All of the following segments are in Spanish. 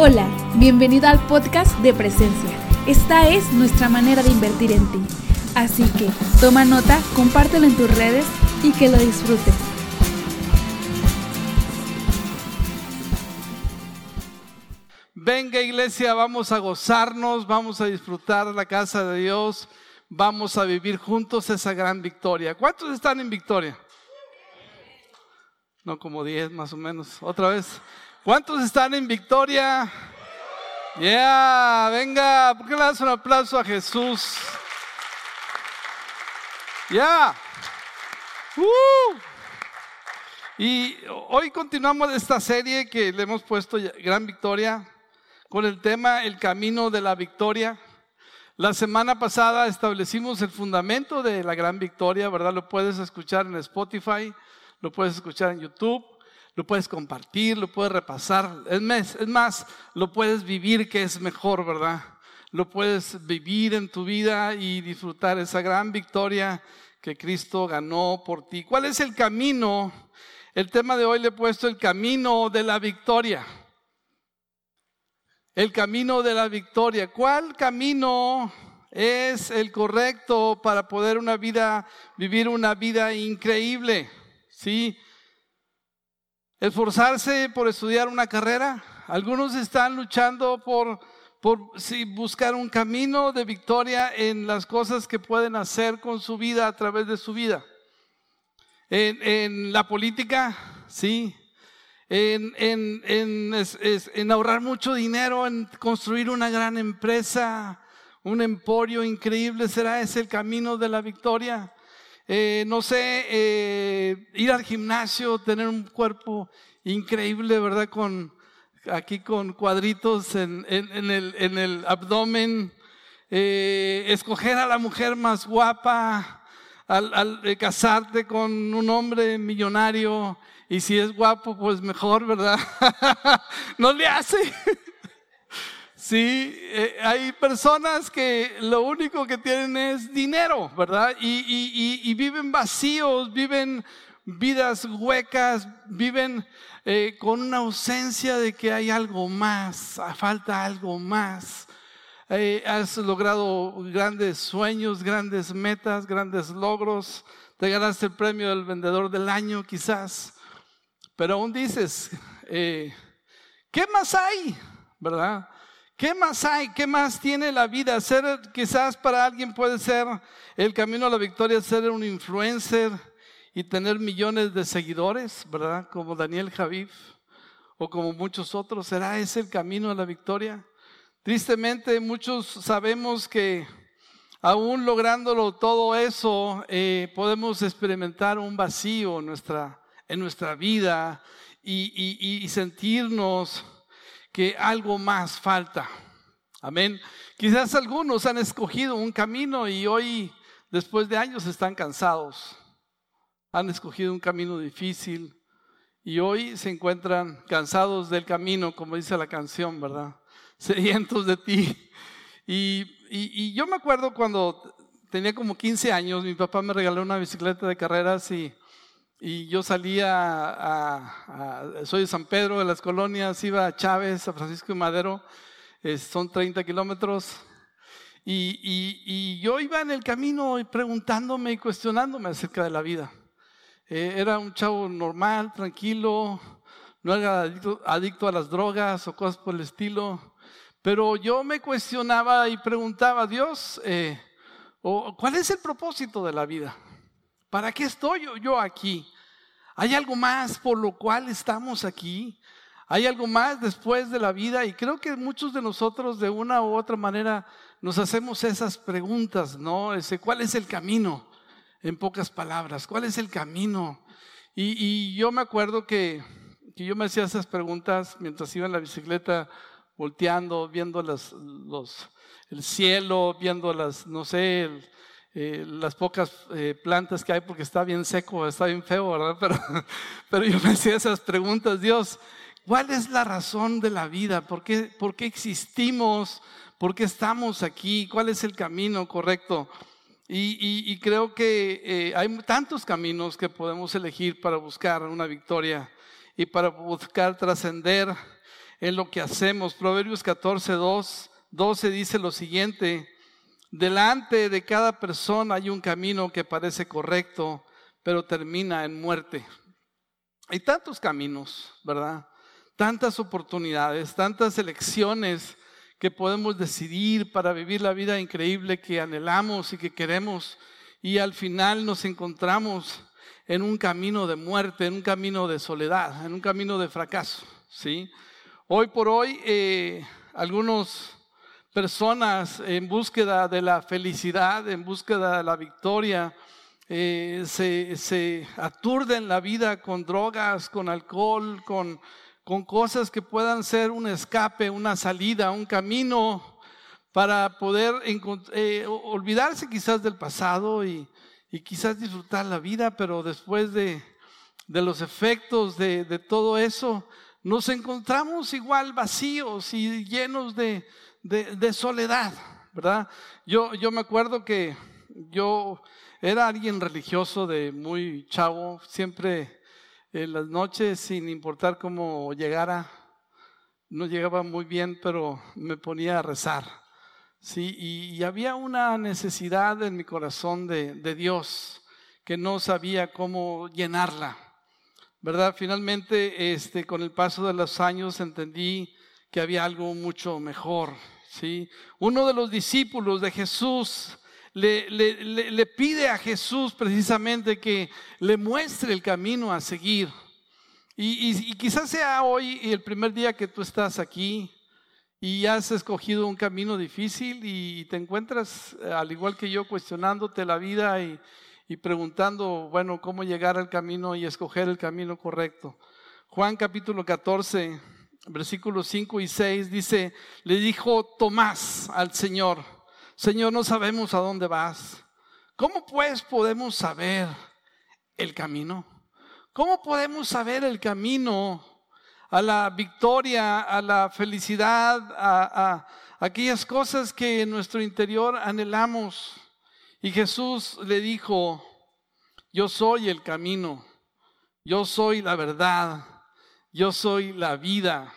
Hola, bienvenido al podcast de Presencia. Esta es nuestra manera de invertir en ti. Así que toma nota, compártelo en tus redes y que lo disfrutes. Venga iglesia, vamos a gozarnos, vamos a disfrutar la casa de Dios, vamos a vivir juntos esa gran victoria. ¿Cuántos están en victoria? No como 10 más o menos. Otra vez. ¿Cuántos están en victoria? Yeah, venga, ¿por qué le das un aplauso a Jesús? Ya. Uh. Y hoy continuamos esta serie que le hemos puesto Gran Victoria con el tema El Camino de la Victoria. La semana pasada establecimos el fundamento de la Gran Victoria, ¿verdad? Lo puedes escuchar en Spotify, lo puedes escuchar en YouTube lo puedes compartir, lo puedes repasar. Es más, lo puedes vivir que es mejor, ¿verdad? Lo puedes vivir en tu vida y disfrutar esa gran victoria que Cristo ganó por ti. ¿Cuál es el camino? El tema de hoy le he puesto el camino de la victoria. El camino de la victoria. ¿Cuál camino es el correcto para poder una vida, vivir una vida increíble? Sí, esforzarse por estudiar una carrera. Algunos están luchando por, por buscar un camino de victoria en las cosas que pueden hacer con su vida a través de su vida. En, la política, sí. En, en, ahorrar mucho dinero, en construir una gran empresa, un emporio increíble. ¿Será ese el camino de la victoria? Eh, no sé, eh, ir al gimnasio, tener un cuerpo increíble, ¿verdad? Con, aquí con cuadritos en, el, abdomen, eh, escoger a la mujer más guapa, al, casarte con un hombre millonario, y si es guapo, pues mejor, ¿verdad? no le hace. Sí, eh, hay personas que lo único que tienen es dinero, ¿verdad? Y, viven vacíos, viven vidas huecas, viven eh, con una ausencia de que hay algo más, falta algo más. Eh, has logrado grandes sueños, grandes metas, grandes logros, te ganaste el premio del vendedor del año quizás, pero aún dices, ¿qué más hay? ¿Verdad? ¿Qué más hay? ¿Qué más tiene la vida? Ser, quizás para alguien puede ser el camino a la victoria, ser un influencer y tener millones de seguidores, ¿verdad? Como Daniel Javif o como muchos otros. ¿Será ese el camino a la victoria? Tristemente, muchos sabemos que aún lográndolo todo eso, eh, podemos experimentar un vacío en nuestra, vida y sentirnos que algo más falta. Amén. Quizás algunos han escogido un camino y hoy, después de años, están cansados. Han escogido un camino difícil y hoy se encuentran cansados del camino, como dice la canción, ¿verdad? Sedientos de ti. Y, y yo me acuerdo cuando tenía como 15 años, mi papá me regaló una bicicleta de carreras y y yo salía a, soy de San Pedro, de las colonias, iba a Chávez, a Francisco de Madero, son 30 kilómetros. Y, yo iba en el camino preguntándome y cuestionándome acerca de la vida. Eh, era un chavo normal, tranquilo, no era adicto, a las drogas o cosas por el estilo. Pero yo me cuestionaba y preguntaba a Dios, eh, ¿cuál es el propósito de la vida? ¿Para qué estoy yo aquí? ¿Hay algo más por lo cual estamos aquí? ¿Hay algo más después de la vida? Y creo que muchos de nosotros de una u otra manera nos hacemos esas preguntas, ¿no? ¿Cuál es el camino? En pocas palabras, ¿cuál es el camino? Y, yo me acuerdo que, yo me hacía esas preguntas mientras iba en la bicicleta volteando, viendo los, el cielo, viendo las, no sé, el, eh, las pocas eh, plantas que hay porque está bien seco, está bien feo, ¿verdad? Pero, pero yo me hacía esas preguntas, Dios, ¿cuál es la razón de la vida? ¿Por qué, por qué existimos? ¿Por qué estamos aquí? ¿Cuál es el camino correcto? Y, creo que eh, hay tantos caminos que podemos elegir para buscar una victoria y para buscar trascender en lo que hacemos. Proverbios 14, 12 dice lo siguiente, delante de cada persona hay un camino que parece correcto, pero termina en muerte. Hay tantos caminos, ¿verdad? Tantas oportunidades, tantas elecciones que podemos decidir para vivir la vida increíble que anhelamos y que queremos. Y al final nos encontramos en un camino de muerte, en un camino de soledad, en un camino de fracaso. ¿sí? Hoy por hoy, eh, algunas personas en búsqueda de la felicidad, en búsqueda de la victoria, eh, se, se aturden la vida con drogas, con alcohol, con con cosas que puedan ser un escape, una salida, un camino para poder eh, olvidarse quizás del pasado y, quizás disfrutar la vida, pero después de, los efectos de, todo eso, nos encontramos igual vacíos y llenos de, soledad, ¿verdad? Yo, yo me acuerdo que yo era alguien religioso de muy chavo, siempre en las noches, sin importar cómo llegara, no llegaba muy bien, pero me ponía a rezar. Sí, y, había una necesidad en mi corazón de, Dios que no sabía cómo llenarla. ¿Verdad? Finalmente, este, con el paso de los años entendí que había algo mucho mejor. ¿sí? Uno de los discípulos de Jesús le, pide a Jesús precisamente que le muestre el camino a seguir. Y, quizás sea hoy el primer día que tú estás aquí y has escogido un camino difícil y te encuentras, al igual que yo, cuestionándote la vida y, y preguntando, bueno, cómo llegar al camino y escoger el camino correcto. Juan capítulo 14, versículos 5 y 6 dice, le dijo Tomás al Señor, Señor, no sabemos a dónde vas. ¿Cómo pues podemos saber el camino? ¿Cómo podemos saber el camino a la victoria, a la felicidad, a, aquellas cosas que en nuestro interior anhelamos? Y Jesús le dijo, yo soy el camino, yo soy la verdad, yo soy la vida.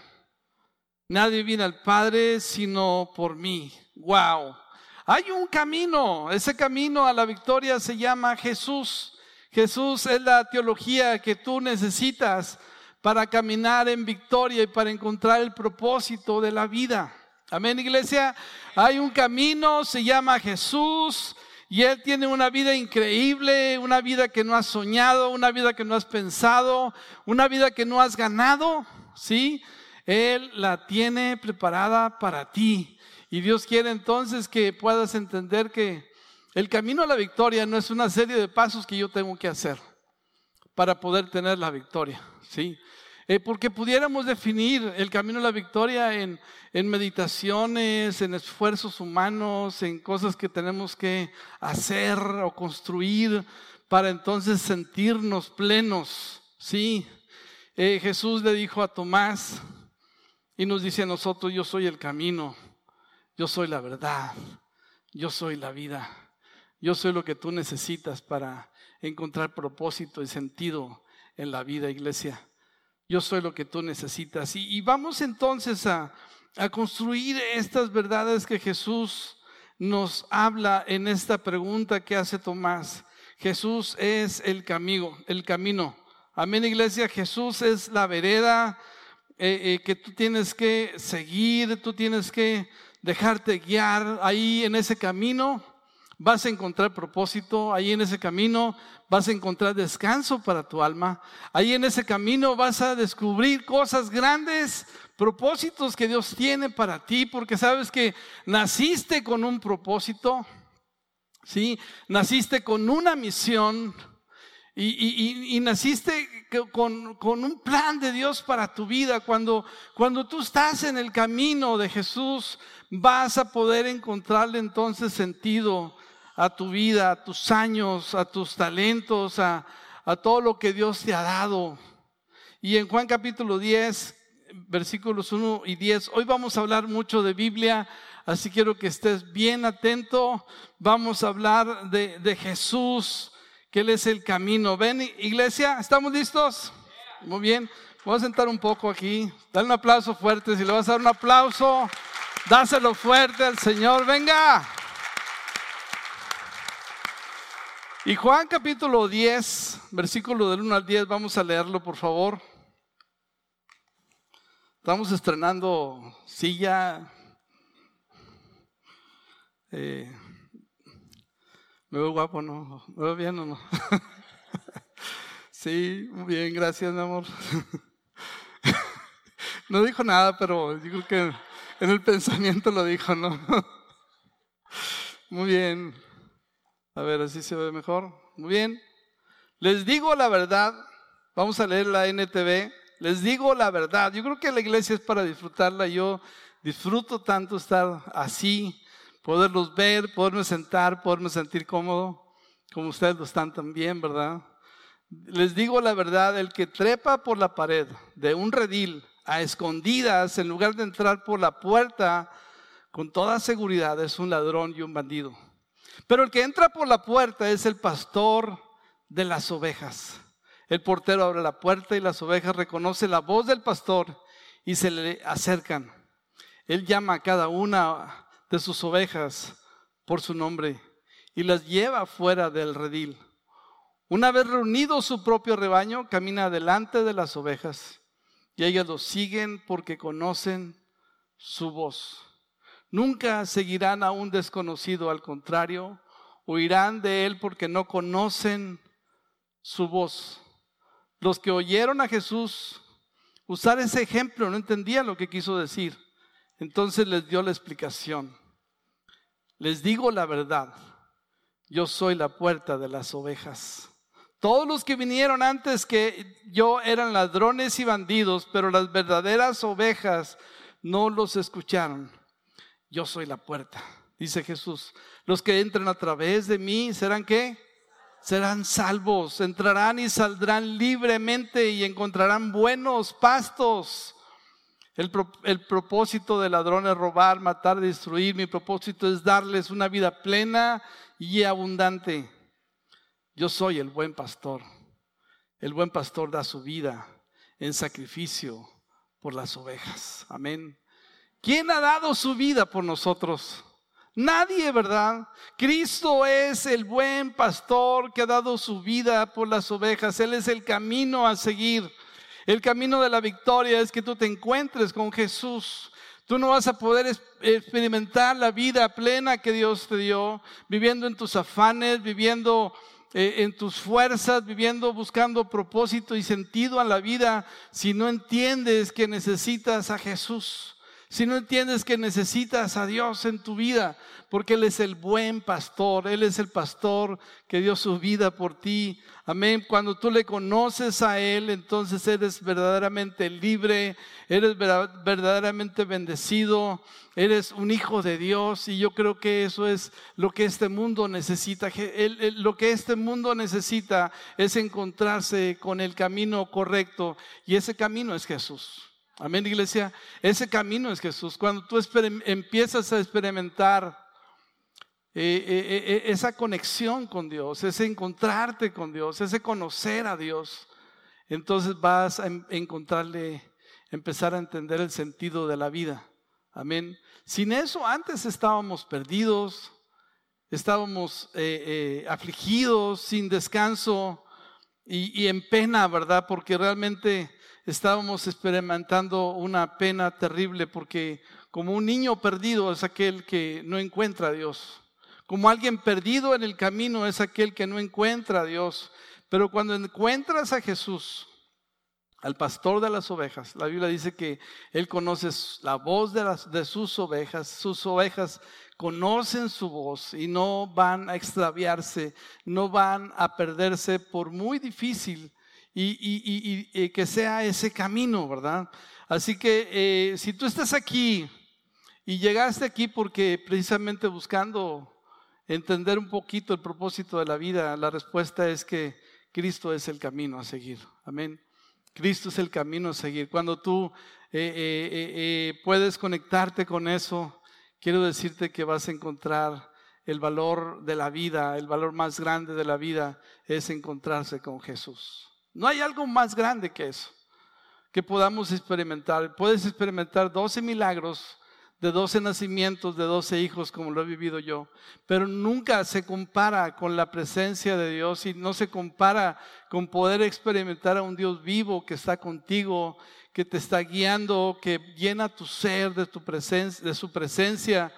Nadie viene al Padre sino por mí. Wow. Hay un camino, ese camino a la victoria se llama Jesús. Jesús es la teología que tú necesitas para caminar en victoria y para encontrar el propósito de la vida. Amén, iglesia. Hay un camino, se llama Jesús. Y Él tiene una vida increíble, una vida que no has soñado, una vida que no has pensado, una vida que no has ganado, ¿sí? Él la tiene preparada para ti. Y Dios quiere entonces que puedas entender que el camino a la victoria no es una serie de pasos que yo tengo que hacer para poder tener la victoria, ¿sí? Eh, porque pudiéramos definir el camino a la victoria en, meditaciones, en esfuerzos humanos, en cosas que tenemos que hacer o construir para entonces sentirnos plenos, ¿sí? Eh, Jesús le dijo a Tomás y nos dice a nosotros, yo soy el camino yo soy la verdad, yo soy la vida, yo soy lo que tú necesitas para encontrar propósito y sentido en la vida, iglesia. Yo soy lo que tú necesitas. Y, vamos entonces a, a construir estas verdades que Jesús nos habla en esta pregunta que hace Tomás. Jesús es el camino, el camino. Amén, iglesia. Jesús es la vereda eh, eh, que tú tienes que seguir, tú tienes que dejarte guiar ahí en ese camino. Vas a encontrar propósito, ahí en ese camino vas a encontrar descanso para tu alma, ahí en ese camino vas a descubrir cosas grandes, propósitos que Dios tiene para ti, porque sabes que naciste con un propósito, ¿sí? Naciste con una misión, y, naciste con, un plan de Dios para tu vida. Cuando, cuando tú estás en el camino de Jesús, vas a poder encontrarle entonces sentido a tu vida, a tus años, a tus talentos, a, a todo lo que Dios te ha dado. Y en Juan capítulo 10, versículos 1 y 10, hoy vamos a hablar mucho de Biblia, así quiero que estés bien atento. Vamos a hablar de, de Jesús que Él es el camino. Ven, iglesia, ¿estamos listos? Muy bien. Voy a sentar un poco aquí. Dale un aplauso fuerte. Si le vas a dar un aplauso, dáselo fuerte al Señor. Venga. Y Juan capítulo 10, versículo del 1 al 10, vamos a leerlo por favor. Estamos estrenando silla. Eh, ¿Me veo guapo no? ¿Me veo bien o no? sí, muy bien, gracias, mi amor. no dijo nada, pero yo creo que en el pensamiento lo dijo, ¿no? muy bien. A ver, así se ve mejor. Muy bien. Les digo la verdad. Vamos a leer la NTV. Les digo la verdad. Yo creo que la iglesia es para disfrutarla. Yo disfruto tanto estar así, poderlos ver, poderme sentar, poderme sentir cómodo, como ustedes lo están también, ¿verdad? Les digo la verdad, el que trepa por la pared de un redil a escondidas, en lugar de entrar por la puerta, con toda seguridad es un ladrón y un bandido. Pero el que entra por la puerta es el pastor de las ovejas. El portero abre la puerta y las ovejas reconocen la voz del pastor y se le acercan. Él llama a cada una de sus ovejas por su nombre y las lleva fuera del redil. Una vez reunido su propio rebaño, camina delante de las ovejas y ellas lo siguen porque conocen su voz. Nunca seguirán a un desconocido, al contrario, huirán de él porque no conocen su voz. Los que oyeron a Jesús usar ese ejemplo no entendían lo que quiso decir. Entonces les dio la explicación. Les digo la verdad, yo soy la puerta de las ovejas. Todos los que vinieron antes que yo eran ladrones y bandidos, pero las verdaderas ovejas no los escucharon yo soy la puerta, dice Jesús. Los que entran a través de mí serán qué? Serán salvos, entrarán y saldrán libremente y encontrarán buenos pastos. El, el, propósito del ladrón es robar, matar, destruir. Mi propósito es darles una vida plena y abundante. Yo soy el buen pastor. El buen pastor da su vida en sacrificio por las ovejas. Amén. ¿Quién ha dado su vida por nosotros? Nadie, ¿verdad? Cristo es el buen pastor que ha dado su vida por las ovejas. Él es el camino a seguir. El camino de la victoria es que tú te encuentres con Jesús. Tú no vas a poder experimentar la vida plena que Dios te dio, viviendo en tus afanes, viviendo eh, en tus fuerzas, viviendo buscando propósito y sentido a la vida, si no entiendes que necesitas a Jesús si no entiendes que necesitas a Dios en tu vida, porque Él es el buen pastor, Él es el pastor que dio su vida por ti. Amén. Cuando tú le conoces a Él, entonces eres verdaderamente libre, eres verdaderamente bendecido, eres un hijo de Dios y yo creo que eso es lo que este mundo necesita. Lo que este mundo necesita es encontrarse con el camino correcto y ese camino es Jesús. Amén, iglesia. Ese camino es Jesús. Cuando tú empiezas a experimentar eh, eh, eh, esa conexión con Dios, ese encontrarte con Dios, ese conocer a Dios, entonces vas a encontrarle, empezar a entender el sentido de la vida. Amén. Sin eso, antes estábamos perdidos, estábamos afligidos, sin descanso y en pena, ¿verdad? Porque realmente estábamos experimentando una pena terrible porque como un niño perdido es aquel que no encuentra a Dios. Como alguien perdido en el camino es aquel que no encuentra a Dios. Pero cuando encuentras a Jesús, al pastor de las ovejas, la Biblia dice que Él conoce la voz de, de sus ovejas. Sus ovejas conocen su voz y no van a extraviarse, no van a perderse por muy difícil y, que sea ese camino, ¿verdad? Así que eh, si tú estás aquí y llegaste aquí porque precisamente buscando entender un poquito el propósito de la vida, la respuesta es que Cristo es el camino a seguir. Amén. Cristo es el camino a seguir. Cuando tú eh, eh, puedes conectarte con eso, quiero decirte que vas a encontrar el valor de la vida, el valor más grande de la vida es encontrarse con Jesús. No hay algo más grande que eso. que podamos experimentar. Puedes experimentar 12 milagros de 12 nacimientos, de 12 hijos, como lo he vivido yo, pero nunca se compara con la presencia de Dios y no se compara con poder experimentar a un Dios vivo que está contigo, que te está guiando, que llena tu ser de, tu de su presencia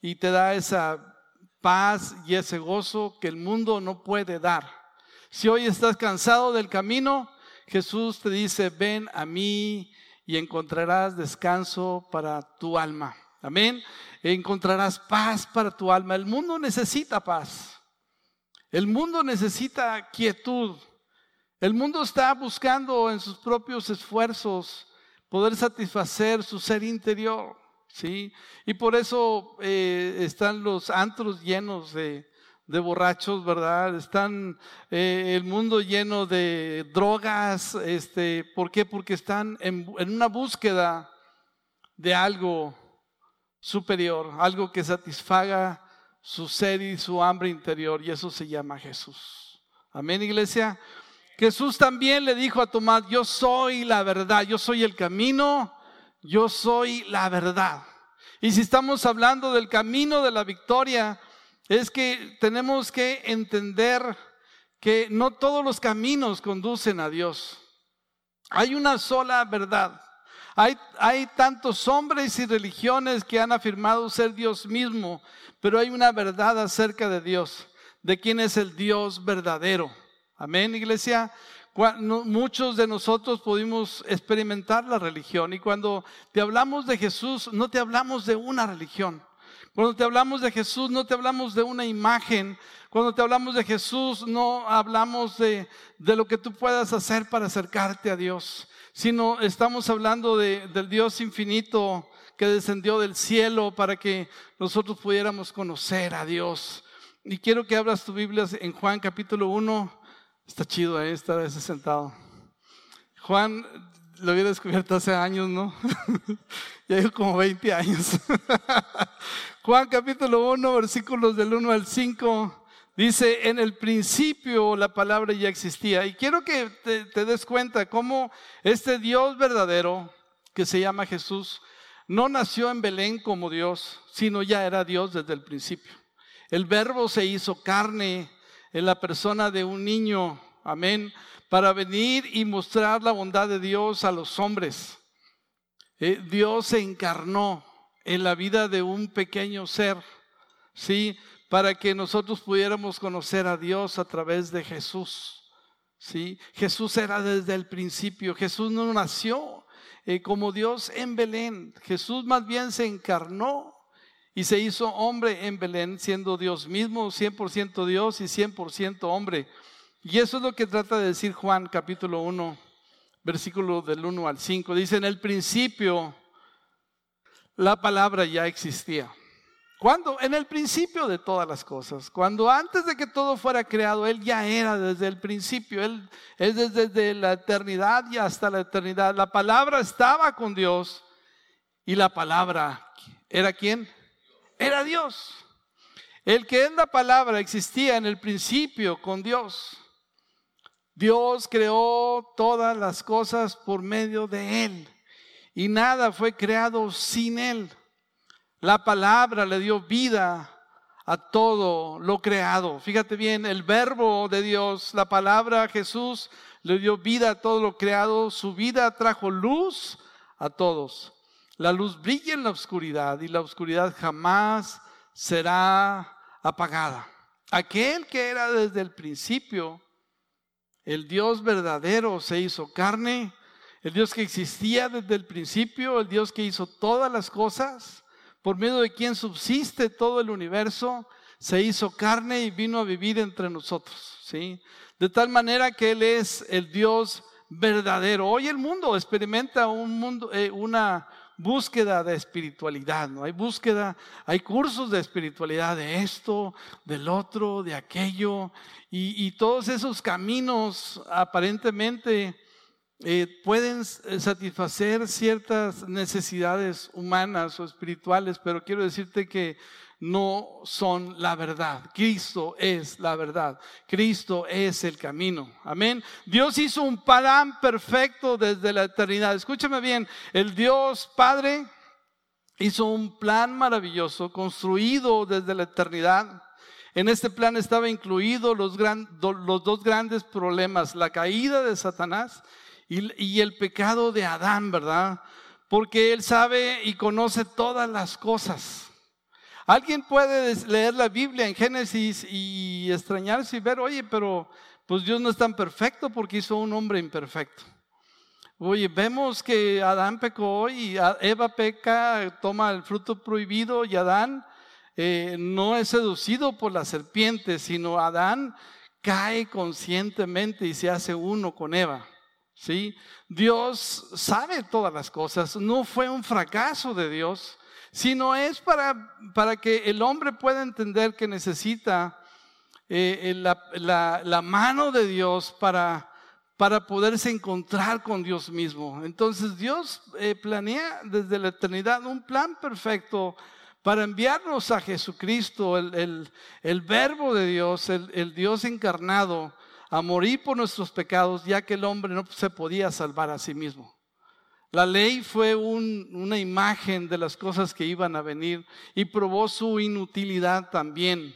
y te da esa paz y ese gozo que el mundo no puede dar. Si hoy estás cansado del camino, Jesús te dice, ven a mí y encontrarás descanso para tu alma. Amén. Encontrarás paz para tu alma. El mundo necesita paz. El mundo necesita quietud. El mundo está buscando en sus propios esfuerzos poder satisfacer su ser interior. ¿sí? Y por eso eh, están los antros llenos de, borrachos, ¿verdad? Están eh, el mundo lleno de drogas. Este, ¿Por qué? Porque están en, en una búsqueda de algo superior, algo que satisfaga su sed y su hambre interior, y eso se llama Jesús. Amén, iglesia. Jesús también le dijo a Tomás, yo soy la verdad, yo soy el camino, yo soy la verdad. Y si estamos hablando del camino de la victoria, es que tenemos que entender que no todos los caminos conducen a Dios. Hay una sola verdad. Hay, tantos hombres y religiones que han afirmado ser Dios mismo, pero hay una verdad acerca de Dios, de quién es el Dios verdadero. Amén, iglesia. Muchos de nosotros pudimos experimentar la religión y cuando te hablamos de Jesús, no te hablamos de una religión. Cuando te hablamos de Jesús, no te hablamos de una imagen. Cuando te hablamos de Jesús, no hablamos de, de lo que tú puedas hacer para acercarte a Dios sino estamos hablando de, del Dios infinito que descendió del cielo para que nosotros pudiéramos conocer a Dios. Y quiero que abras tu Biblia en Juan capítulo 1. Está chido ahí, ¿eh? estar ese sentado. Juan lo había descubierto hace años, ¿no? ya digo como 20 años. Juan capítulo 1, versículos del 1 al 5. Dice, en el principio la palabra ya existía. Y quiero que te, des cuenta cómo este Dios verdadero, que se llama Jesús, no nació en Belén como Dios, sino ya era Dios desde el principio. El verbo se hizo carne en la persona de un niño, amén, para venir y mostrar la bondad de Dios a los hombres. Eh, Dios se encarnó en la vida de un pequeño ser, ¿sí? para que nosotros pudiéramos conocer a Dios a través de Jesús. ¿sí? Jesús era desde el principio, Jesús no nació eh, como Dios en Belén, Jesús más bien se encarnó y se hizo hombre en Belén, siendo Dios mismo, 100% Dios y 100% hombre. Y eso es lo que trata de decir Juan capítulo 1, versículo del 1 al 5. Dice, en el principio la palabra ya existía. Cuando en el principio de todas las cosas, cuando antes de que todo fuera creado, Él ya era desde el principio, Él es desde la eternidad y hasta la eternidad. La palabra estaba con Dios y la palabra era quién? Era Dios. El que es la palabra existía en el principio con Dios. Dios creó todas las cosas por medio de Él y nada fue creado sin Él. La palabra le dio vida a todo lo creado. Fíjate bien, el verbo de Dios, la palabra Jesús, le dio vida a todo lo creado. Su vida trajo luz a todos. La luz brilla en la oscuridad y la oscuridad jamás será apagada. Aquel que era desde el principio, el Dios verdadero se hizo carne, el Dios que existía desde el principio, el Dios que hizo todas las cosas por medio de quien subsiste todo el universo, se hizo carne y vino a vivir entre nosotros, ¿sí? De tal manera que Él es el Dios verdadero. Hoy el mundo experimenta un mundo, eh, una búsqueda de espiritualidad, ¿no? Hay búsqueda, hay cursos de espiritualidad de esto, del otro, de aquello, y, todos esos caminos aparentemente eh, pueden eh, satisfacer ciertas necesidades humanas o espirituales, pero quiero decirte que no son la verdad. Cristo es la verdad. Cristo es el camino. Amén. Dios hizo un plan perfecto desde la eternidad. Escúchame bien, el Dios Padre hizo un plan maravilloso construido desde la eternidad. En este plan estaba incluido los, los dos grandes problemas, la caída de Satanás y, el pecado de Adán, ¿verdad? Porque Él sabe y conoce todas las cosas. Alguien puede leer la Biblia en Génesis y extrañarse y ver, oye, pero pues Dios no es tan perfecto porque hizo un hombre imperfecto. Oye, vemos que Adán pecó y Eva peca, toma el fruto prohibido y Adán eh, no es seducido por la serpiente, sino Adán cae conscientemente y se hace uno con Eva. ¿Sí? Dios sabe todas las cosas, no fue un fracaso de Dios, sino es para, para que el hombre pueda entender que necesita eh, la, mano de Dios para, para poderse encontrar con Dios mismo. Entonces Dios eh, planea desde la eternidad un plan perfecto para enviarnos a Jesucristo, el, el, verbo de Dios, el Dios encarnado, a morir por nuestros pecados, ya que el hombre no se podía salvar a sí mismo. La ley fue una imagen de las cosas que iban a venir y probó su inutilidad también.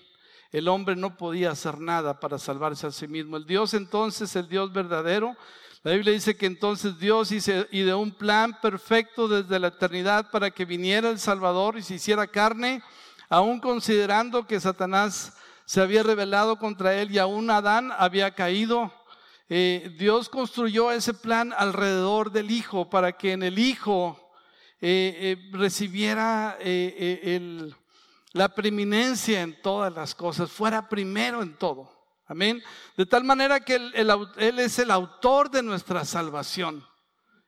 El hombre no podía hacer nada para salvarse a sí mismo. El Dios entonces, el Dios verdadero, la Biblia dice que entonces Dios hizo de un plan perfecto desde la eternidad para que viniera el Salvador y se hiciera carne, aún considerando que Satanás se había rebelado contra él y aún Adán había caído. Eh, Dios construyó ese plan alrededor del Hijo para que en el Hijo eh, eh, recibiera la preeminencia en todas las cosas, fuera primero en todo. Amén. De tal manera que él es el autor de nuestra salvación.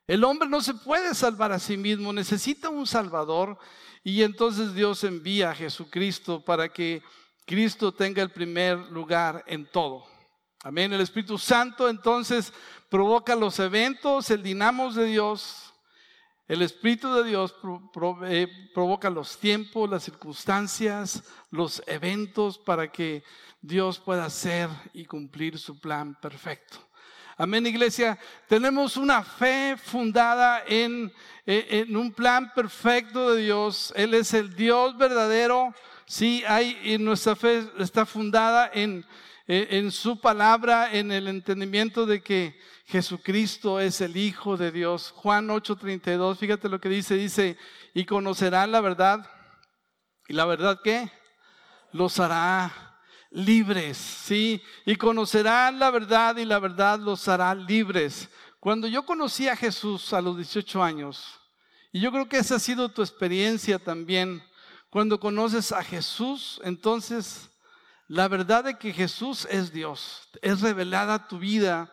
El hombre no se puede salvar a sí mismo, necesita un Salvador. Y entonces Dios envía a Jesucristo para que Cristo tenga el primer lugar en todo. Amén. El Espíritu Santo entonces provoca los eventos, el dinamo de Dios. El Espíritu de Dios eh, provoca los tiempos, las circunstancias, los eventos para que Dios pueda hacer y cumplir su plan perfecto. Amén, iglesia. Tenemos una fe fundada en, eh, en un plan perfecto de Dios. Él es el Dios verdadero Sí, hay, nuestra fe está fundada en, en su palabra, en el entendimiento de que Jesucristo es el Hijo de Dios. Juan 8:32, fíjate lo que dice, dice, y conocerán la verdad. ¿Y la verdad qué? Los hará libres, ¿sí? Y conocerán la verdad y la verdad los hará libres. Cuando yo conocí a Jesús a los 18 años, y yo creo que esa ha sido tu experiencia también, cuando conoces a Jesús, entonces la verdad de que Jesús es Dios es revelada a tu vida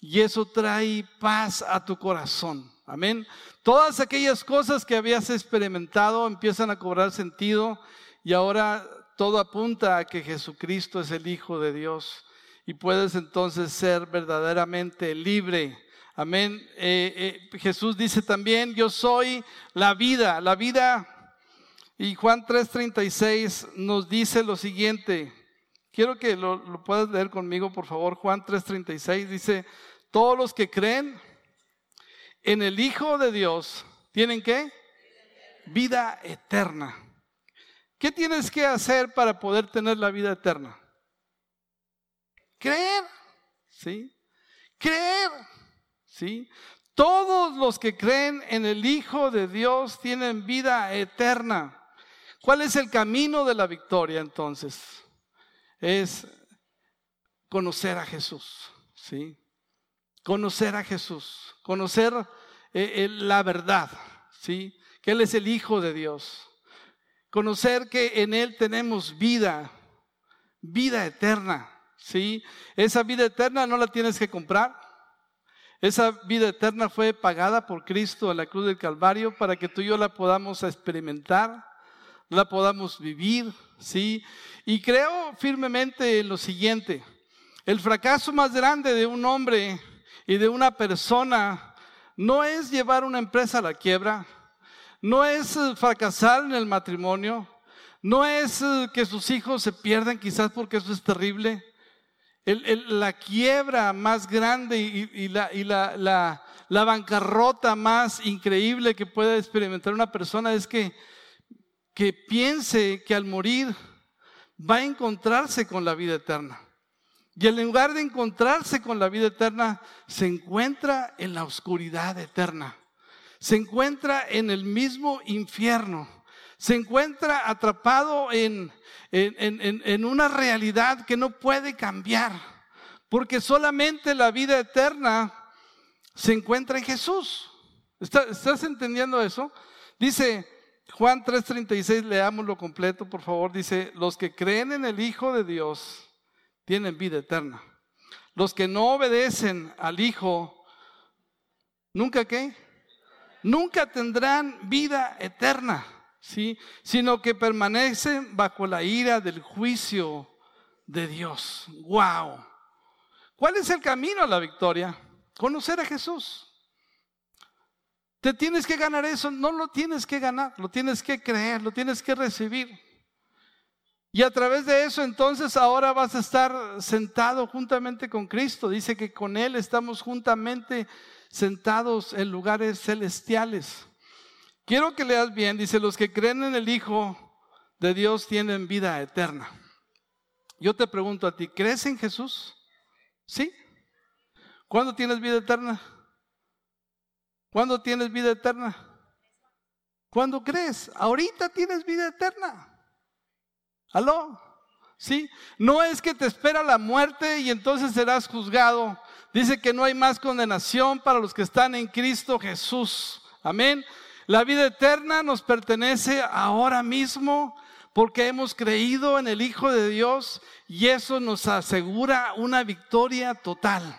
y eso trae paz a tu corazón. Amén. Todas aquellas cosas que habías experimentado empiezan a cobrar sentido y ahora todo apunta a que Jesucristo es el Hijo de Dios y puedes entonces ser verdaderamente libre. Amén. Eh, eh, Jesús dice también, yo soy la vida. La vida y Juan 3:36 nos dice lo siguiente. Quiero que lo, puedas leer conmigo, por favor. Juan 3:36 dice, todos los que creen en el Hijo de Dios, ¿tienen qué? Vida eterna. ¿Qué tienes que hacer para poder tener la vida eterna? Creer, ¿sí? Creer, ¿sí? Todos los que creen en el Hijo de Dios tienen vida eterna. ¿Cuál es el camino de la victoria entonces? Es conocer a Jesús, ¿sí? Conocer a Jesús, conocer eh, eh, la verdad, ¿sí? Que Él es el Hijo de Dios. Conocer que en Él tenemos vida, vida eterna, ¿sí? Esa vida eterna no la tienes que comprar. Esa vida eterna fue pagada por Cristo en la cruz del Calvario para que tú y yo la podamos experimentar la podamos vivir, ¿sí? Y creo firmemente en lo siguiente, el fracaso más grande de un hombre y de una persona no es llevar una empresa a la quiebra, no es eh, fracasar en el matrimonio, no es eh, que sus hijos se pierdan quizás porque eso es terrible. la quiebra más grande y, la, la bancarrota más increíble que puede experimentar una persona es que, que piense que al morir va a encontrarse con la vida eterna. Y en lugar de encontrarse con la vida eterna, se encuentra en la oscuridad eterna. Se encuentra en el mismo infierno. Se encuentra atrapado en, en, una realidad que no puede cambiar. Porque solamente la vida eterna se encuentra en Jesús. ¿Estás entendiendo eso? Dice Juan 3:36, leámoslo completo, por favor. Dice, los que creen en el Hijo de Dios tienen vida eterna. Los que no obedecen al Hijo, ¿nunca qué? Nunca tendrán vida eterna, ¿sí? Sino que permanecen bajo la ira del juicio de Dios. ¡Wow! ¿Cuál es el camino a la victoria? Conocer a Jesús. Te tienes que ganar eso, no lo tienes que ganar, lo tienes que creer, lo tienes que recibir. Y a través de eso entonces ahora vas a estar sentado juntamente con Cristo. Dice que con Él estamos juntamente sentados en lugares celestiales. Quiero que leas bien, dice, los que creen en el Hijo de Dios tienen vida eterna. Yo te pregunto a ti, ¿crees en Jesús? ¿Sí? ¿Cuándo tienes vida eterna? ¿Cuándo tienes vida eterna? ¿Cuándo crees? Ahorita tienes vida eterna. ¿Aló? ¿Sí? No es que te espera la muerte y entonces serás juzgado. Dice que no hay más condenación para los que están en Cristo Jesús. Amén. La vida eterna nos pertenece ahora mismo porque hemos creído en el Hijo de Dios y eso nos asegura una victoria total.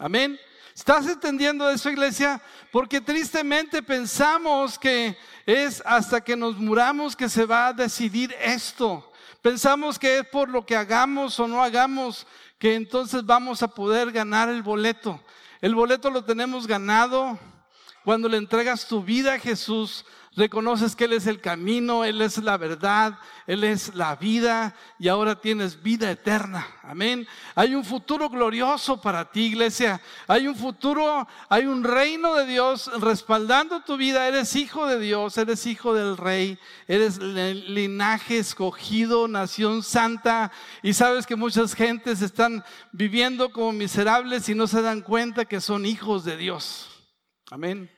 Amén. ¿Estás entendiendo eso, iglesia? Porque tristemente pensamos que es hasta que nos muramos que se va a decidir esto. Pensamos que es por lo que hagamos o no hagamos que entonces vamos a poder ganar el boleto. El boleto lo tenemos ganado cuando le entregas tu vida a Jesús reconoces que Él es el camino, Él es la verdad, Él es la vida y ahora tienes vida eterna. Amén. Hay un futuro glorioso para ti, iglesia. Hay un futuro, hay un reino de Dios respaldando tu vida. Eres hijo de Dios, eres hijo del rey, eres linaje escogido, nación santa. Y sabes que muchas gentes están viviendo como miserables y no se dan cuenta que son hijos de Dios. Amén.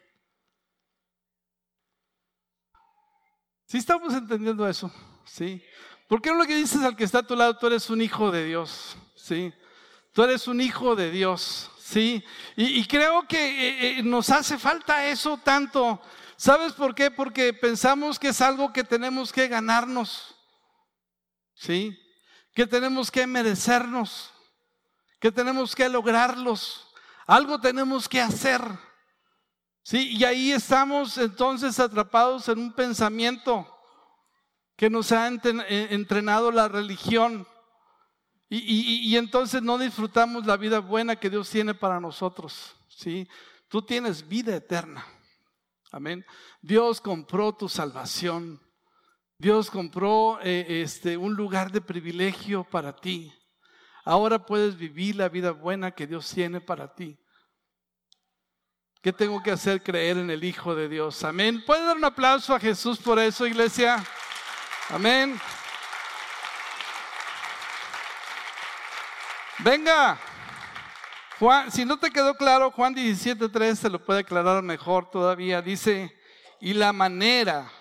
¿Sí estamos entendiendo eso? ¿Sí? ¿Por qué lo que dices al que está a tu lado, tú eres un hijo de Dios? ¿Sí? Tú eres un hijo de Dios. ¿Sí? Y, creo que eh, eh, nos hace falta eso tanto. ¿Sabes por qué? Porque pensamos que es algo que tenemos que ganarnos. ¿Sí? Que tenemos que merecernos. Que tenemos que lograrlos. Algo tenemos que hacer. Sí, y ahí estamos entonces atrapados en un pensamiento que nos ha eh, entrenado la religión. Y, entonces no disfrutamos la vida buena que Dios tiene para nosotros. ¿sí? Tú tienes vida eterna. Amén. Dios compró tu salvación. Dios compró eh, este, un lugar de privilegio para ti. Ahora puedes vivir la vida buena que Dios tiene para ti. ¿Qué tengo que hacer? Creer en el Hijo de Dios. Amén. ¿Puede dar un aplauso a Jesús por eso, iglesia? Amén. Venga. Juan, si no te quedó claro, Juan 17.3 se lo puede aclarar mejor todavía. Dice, y la manera,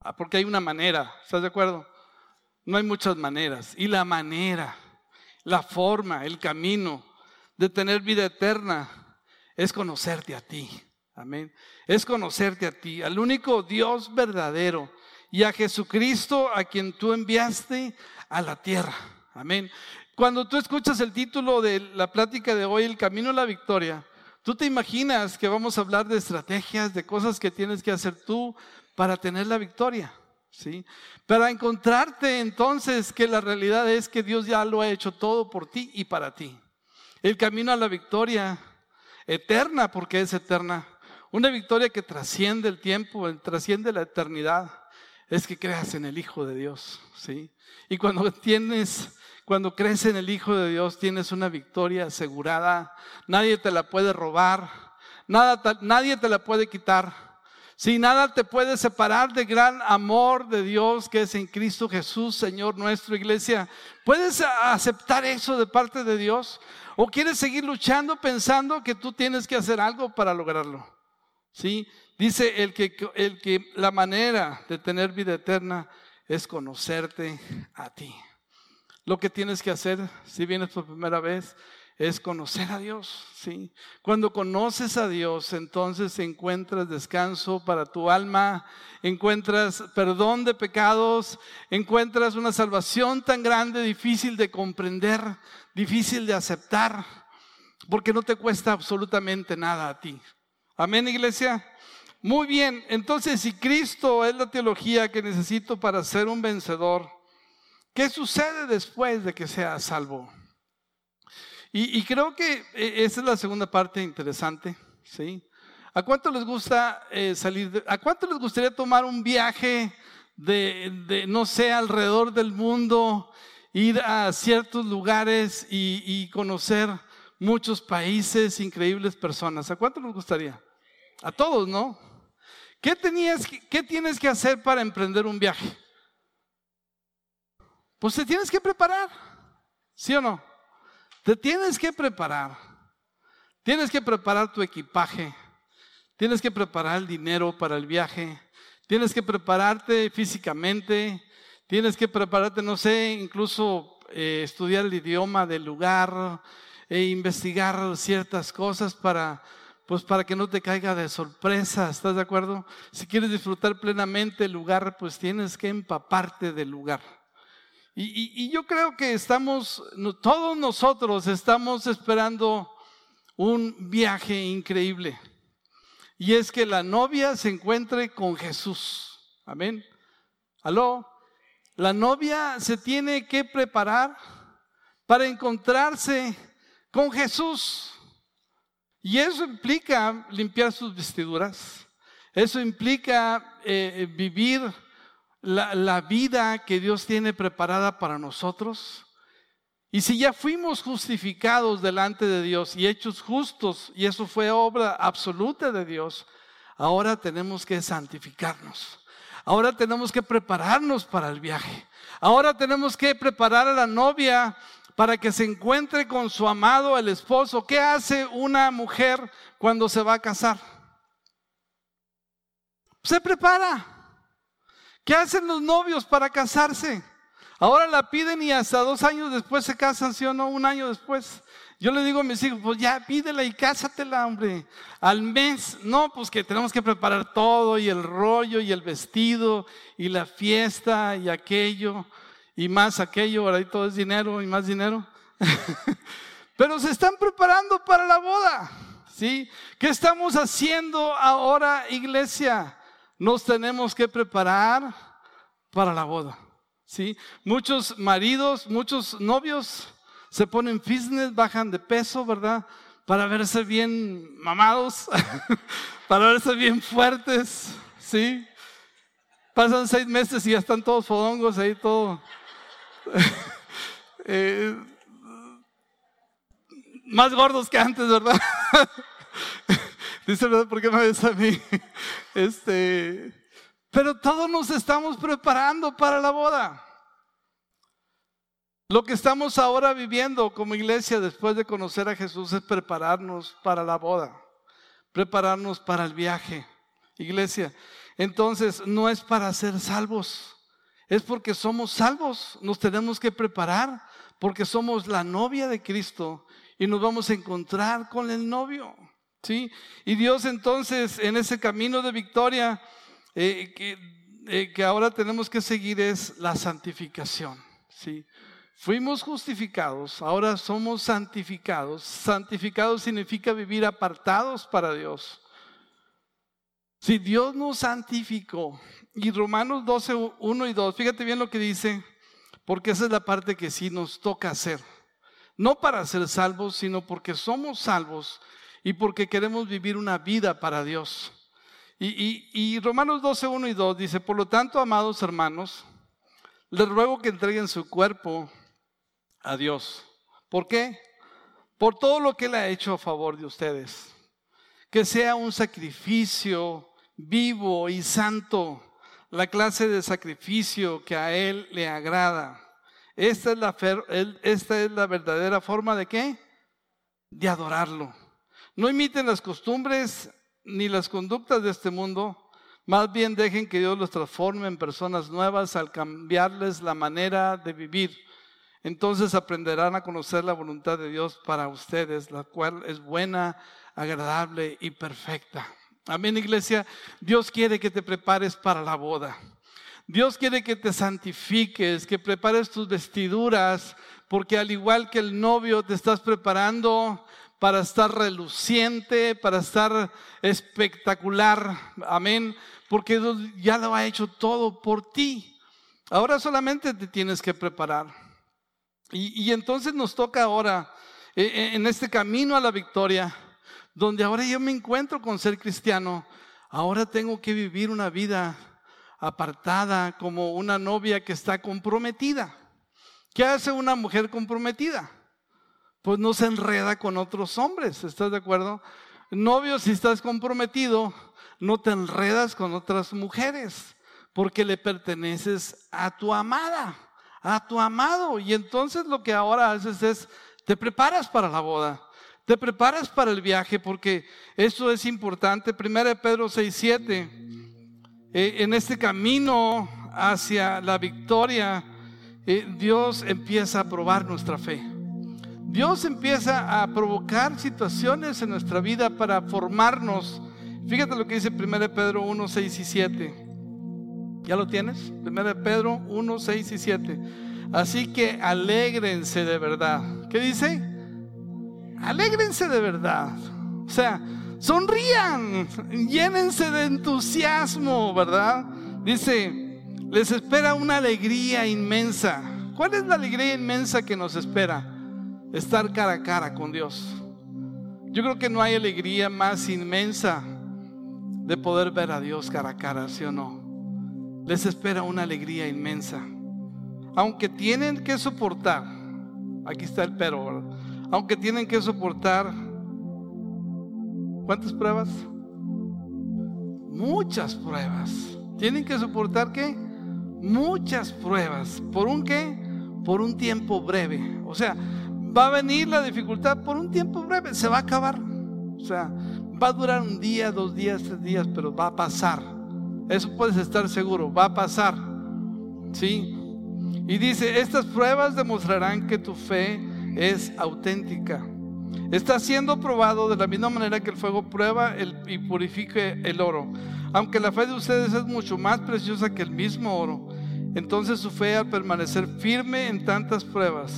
ah, porque hay una manera, ¿estás de acuerdo? No hay muchas maneras. Y la manera, la forma, el camino de tener vida eterna es conocerte a ti. Amén. Es conocerte a ti, al único Dios verdadero y a Jesucristo a quien tú enviaste a la tierra. Amén. Cuando tú escuchas el título de la plática de hoy, El Camino a la Victoria, tú te imaginas que vamos a hablar de estrategias, de cosas que tienes que hacer tú para tener la victoria. ¿Sí? Para encontrarte entonces que la realidad es que Dios ya lo ha hecho todo por ti y para ti. El camino a la victoria eterna, porque es eterna. Una victoria que trasciende el tiempo, trasciende la eternidad, es que creas en el Hijo de Dios, ¿sí? Y cuando tienes, cuando crees en el Hijo de Dios, tienes una victoria asegurada. Nadie te la puede robar, nada, nadie te la puede quitar. Si nada te puede separar del gran amor de Dios que es en Cristo Jesús, Señor nuestro, iglesia. ¿Puedes aceptar eso de parte de Dios? ¿O quieres seguir luchando pensando que tú tienes que hacer algo para lograrlo? ¿Sí? Dice el que, el que la manera de tener vida eterna es conocerte a ti. Lo que tienes que hacer si vienes por primera vez es conocer a Dios, ¿sí? Cuando conoces a Dios, entonces encuentras descanso para tu alma, encuentras perdón de pecados, encuentras una salvación tan grande, difícil de comprender, difícil de aceptar, porque no te cuesta absolutamente nada a ti. Amén, iglesia. Muy bien, entonces si Cristo es la teología que necesito para ser un vencedor, ¿qué sucede después de que sea salvo? Y, creo que eh, esa es la segunda parte interesante, ¿sí? ¿A cuánto les gusta eh, salir? ¿A cuánto les gustaría tomar un viaje de, no sé, alrededor del mundo, ir a ciertos lugares y, conocer muchos países, increíbles personas? ¿A cuánto les gustaría? A todos, ¿no? ¿Qué, tenías, ¿Qué tienes que hacer para emprender un viaje? Pues te tienes que preparar, ¿sí o no? Te tienes que preparar. Tienes que preparar tu equipaje. Tienes que preparar el dinero para el viaje. Tienes que prepararte físicamente. Tienes que prepararte, no sé, incluso eh, estudiar el idioma del lugar e investigar ciertas cosas para, pues para que no te caiga de sorpresa. ¿Estás de acuerdo? Si quieres disfrutar plenamente el lugar, pues tienes que empaparte del lugar. Y, yo creo que estamos, todos nosotros estamos esperando un viaje increíble. Y es que la novia se encuentre con Jesús. Amén. Aló. La novia se tiene que preparar para encontrarse con Jesús. Y eso implica limpiar sus vestiduras. Eso implica eh, vivir la, vida que Dios tiene preparada para nosotros. Y si ya fuimos justificados delante de Dios y hechos justos, y eso fue obra absoluta de Dios, ahora tenemos que santificarnos. Ahora tenemos que prepararnos para el viaje. Ahora tenemos que preparar a la novia para que se encuentre con su amado, el esposo. ¿Qué hace una mujer cuando se va a casar? Se prepara. ¿Qué hacen los novios para casarse? Ahora la piden y hasta dos años después se casan, ¿sí o no? Un año después. Yo le digo a mis hijos, pues ya pídela y cásatela, hombre. Al mes, no, pues que tenemos que preparar todo y el rollo y el vestido y la fiesta y aquello y más aquello, ahora todo es dinero y más dinero. Pero se están preparando para la boda, ¿sí? ¿Qué estamos haciendo ahora, iglesia? Nos tenemos que preparar para la boda. ¿sí? Muchos maridos, muchos novios se ponen fitness, bajan de peso, ¿verdad? Para verse bien mamados, para verse bien fuertes, ¿sí? Pasan seis meses y ya están todos fodongos ahí, todo. Eh, más gordos que antes, ¿verdad? Dice, ¿por qué me ves a mí? Este, pero todos nos estamos preparando para la boda. Lo que estamos ahora viviendo como iglesia después de conocer a Jesús es prepararnos para la boda, prepararnos para el viaje. Iglesia, entonces no es para ser salvos, es porque somos salvos, nos tenemos que preparar porque somos la novia de Cristo y nos vamos a encontrar con el novio. ¿Sí? Y Dios entonces en ese camino de victoria eh, que, eh, que, ahora tenemos que seguir es la santificación, ¿sí? Fuimos justificados, ahora somos santificados. Santificados significa vivir apartados para Dios. Si Dios nos santificó, y Romanos 12, 1 y 2, fíjate bien lo que dice, porque esa es la parte que sí nos toca hacer. no para ser salvos, sino porque somos salvos y porque queremos vivir una vida para Dios. Y, Romanos 12, 1 y 2 dice, por lo tanto, amados hermanos, les ruego que entreguen su cuerpo a Dios. ¿Por qué? Por todo lo que Él ha hecho a favor de ustedes. Que sea un sacrificio vivo y santo, la clase de sacrificio que a Él le agrada. Esta es la, esta es la verdadera forma de qué? De adorarlo. No imiten las costumbres ni las conductas de este mundo, más bien dejen que Dios los transforme en personas nuevas al cambiarles la manera de vivir. Entonces aprenderán a conocer la voluntad de Dios para ustedes, la cual es buena, agradable y perfecta. Amén, iglesia. Dios quiere que te prepares para la boda. Dios quiere que te santifiques, que prepares tus vestiduras, porque al igual que el novio te estás preparando para estar reluciente, para estar espectacular. Amén. Porque Dios ya lo ha hecho todo por ti. Ahora solamente te tienes que preparar. Y, entonces nos toca ahora, eh, eh, en este camino a la victoria, donde ahora yo me encuentro con ser cristiano, ahora tengo que vivir una vida apartada como una novia que está comprometida. ¿Qué hace una mujer comprometida? Pues no se enreda con otros hombres, ¿estás de acuerdo? Novio, si estás comprometido, no te enredas con otras mujeres, porque le perteneces a tu amada a tu amado. Y entonces lo que ahora haces es, te preparas para la boda, te preparas para el viaje, porque eso es importante. Primera de Pedro 6, 7, eh, en este camino hacia la victoria, eh, Dios empieza a probar nuestra fe. Dios empieza a provocar situaciones en nuestra vida para formarnos. Fíjate lo que dice 1 Pedro 1, 6 y 7. ¿Ya lo tienes? 1 Pedro 1, 6 y 7. Así que alégrense de verdad. ¿Qué dice? Alégrense de verdad. O sea, sonrían, llénense de entusiasmo, ¿verdad? Dice, les espera una alegría inmensa. ¿Cuál es la alegría inmensa que nos espera? Estar cara a cara con Dios. Yo creo que no hay alegría más inmensa de poder ver a Dios cara a cara, ¿sí o no? les espera una alegría inmensa. Aunque tienen que soportar, aquí está el pero, aunque tienen que soportar, ¿cuántas pruebas? Muchas pruebas. ¿Tienen que soportar qué? Muchas pruebas. ¿Por un qué? Por un tiempo breve. O sea, va a venir la dificultad por un tiempo breve, se va a acabar. O sea, va a durar un día, dos días, tres días, pero va a pasar. Eso puedes estar seguro, va a pasar. ¿Sí? Y dice, estas pruebas demostrarán que tu fe es auténtica. Está siendo probado de la misma manera que el fuego prueba y purifique el oro. Aunque la fe de ustedes es mucho más preciosa que el mismo oro, entonces su fe al permanecer firme en tantas pruebas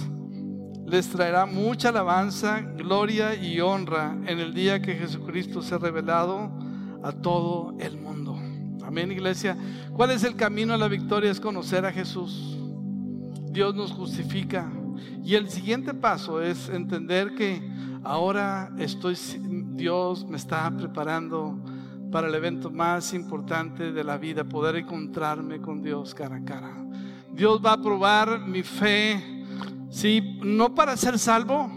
les traerá mucha alabanza, gloria y honra en el día que Jesucristo sea revelado a todo el mundo. Amén, iglesia. ¿Cuál es el camino a la victoria? Es conocer a Jesús. Dios nos justifica. Y el siguiente paso es entender que ahora estoy, Dios me está preparando para el evento más importante de la vida, poder encontrarme con Dios cara a cara. Dios va a probar mi fe, sí, no para ser salvo,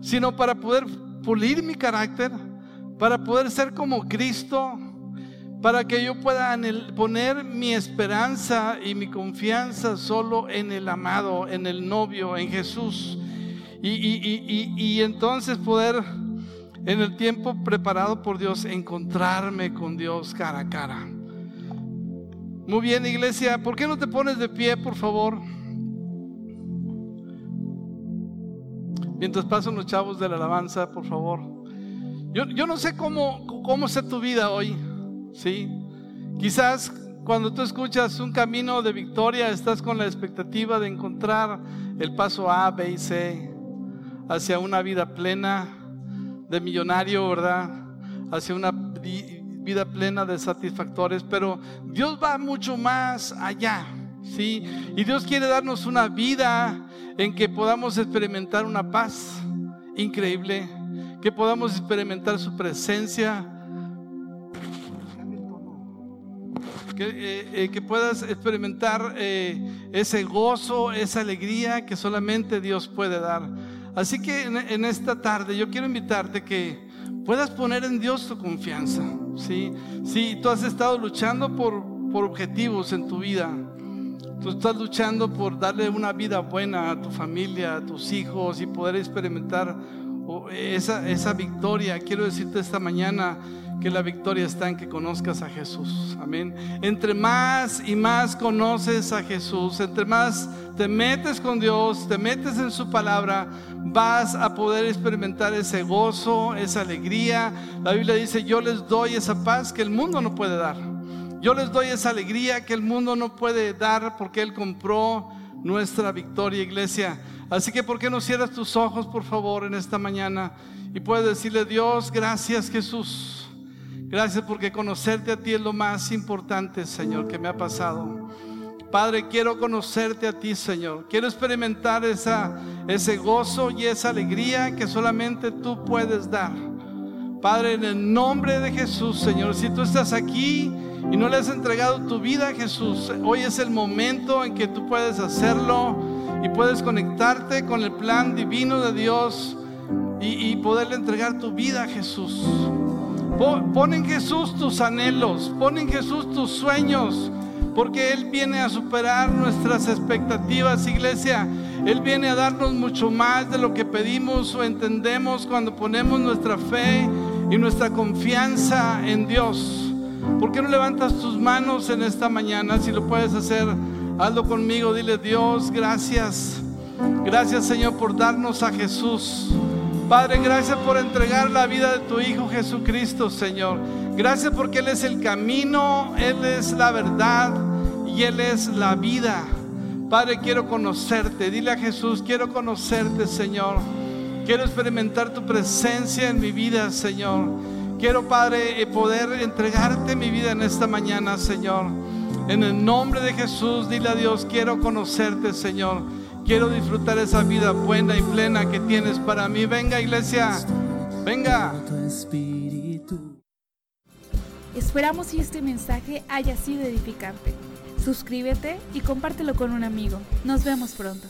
sino para poder pulir mi carácter, para poder ser como Cristo, para que yo pueda poner mi esperanza y mi confianza solo en el amado, en el novio, en Jesús. Y, entonces poder en el tiempo preparado por Dios encontrarme con Dios cara a cara. Muy bien, iglesia, ¿por qué no te pones de pie, por favor? Mientras pasan los chavos de la alabanza, por favor. Yo, yo no sé cómo, cómo está tu vida hoy. ¿sí? Quizás cuando tú escuchas un camino de victoria, estás con la expectativa de encontrar el paso A, B y C hacia una vida plena de millonario, ¿verdad? Hacia una vida plena de satisfactores, pero Dios va mucho más allá, ¿sí? Y Dios quiere darnos una vida en que podamos experimentar una paz increíble, que podamos experimentar su presencia, que, eh, eh, que puedas experimentar eh, ese gozo, esa alegría que solamente Dios puede dar. Así que en, esta tarde yo quiero invitarte que puedas poner en Dios tu confianza. ¿sí? Si tú has estado luchando por, por objetivos en tu vida, tú estás luchando por darle una vida buena a tu familia, a tus hijos y poder experimentar esa, esa victoria, quiero decirte esta mañana que la victoria está en que conozcas a Jesús. Amén. Entre más y más conoces a Jesús, entre más te metes con Dios, te metes en su palabra, vas a poder experimentar ese gozo, esa alegría. La Biblia dice, yo les doy esa paz que el mundo no puede dar. Yo les doy esa alegría que el mundo no puede dar porque Él compró nuestra victoria, iglesia. Así que, ¿por qué no cierras tus ojos, por favor, en esta mañana? Y puedes decirle, Dios, gracias Jesús. Gracias porque conocerte a ti es lo más importante, Señor, que me ha pasado. Padre, quiero conocerte a ti, Señor. Quiero experimentar esa, ese gozo y esa alegría que solamente tú puedes dar. Padre, en el nombre de Jesús, Señor, si tú estás aquí y no le has entregado tu vida a Jesús, hoy es el momento en que tú puedes hacerlo y puedes conectarte con el plan divino de Dios y, y poderle entregar tu vida a Jesús. Pon en Jesús tus anhelos, pon en Jesús tus sueños, porque Él viene a superar nuestras expectativas, iglesia. Él viene a darnos mucho más de lo que pedimos o entendemos cuando ponemos nuestra fe y nuestra confianza en Dios. ¿Por qué no levantas tus manos en esta mañana? Si lo puedes hacer, hazlo conmigo. Dile, Dios, gracias. Gracias, Señor, por darnos a Jesús. Padre, gracias por entregar la vida de tu Hijo Jesucristo, Señor. Gracias porque Él es el camino, Él es la verdad y Él es la vida. Padre, quiero conocerte. Dile a Jesús, quiero conocerte, Señor. Quiero experimentar tu presencia en mi vida, Señor. Quiero, Padre, eh, poder entregarte mi vida en esta mañana, Señor. En el nombre de Jesús, dile a Dios, quiero conocerte, Señor. Quiero disfrutar esa vida buena y plena que tienes para mí. Venga, iglesia. Venga. Esperamos si este mensaje haya sido edificante. Suscríbete y compártelo con un amigo. Nos vemos pronto.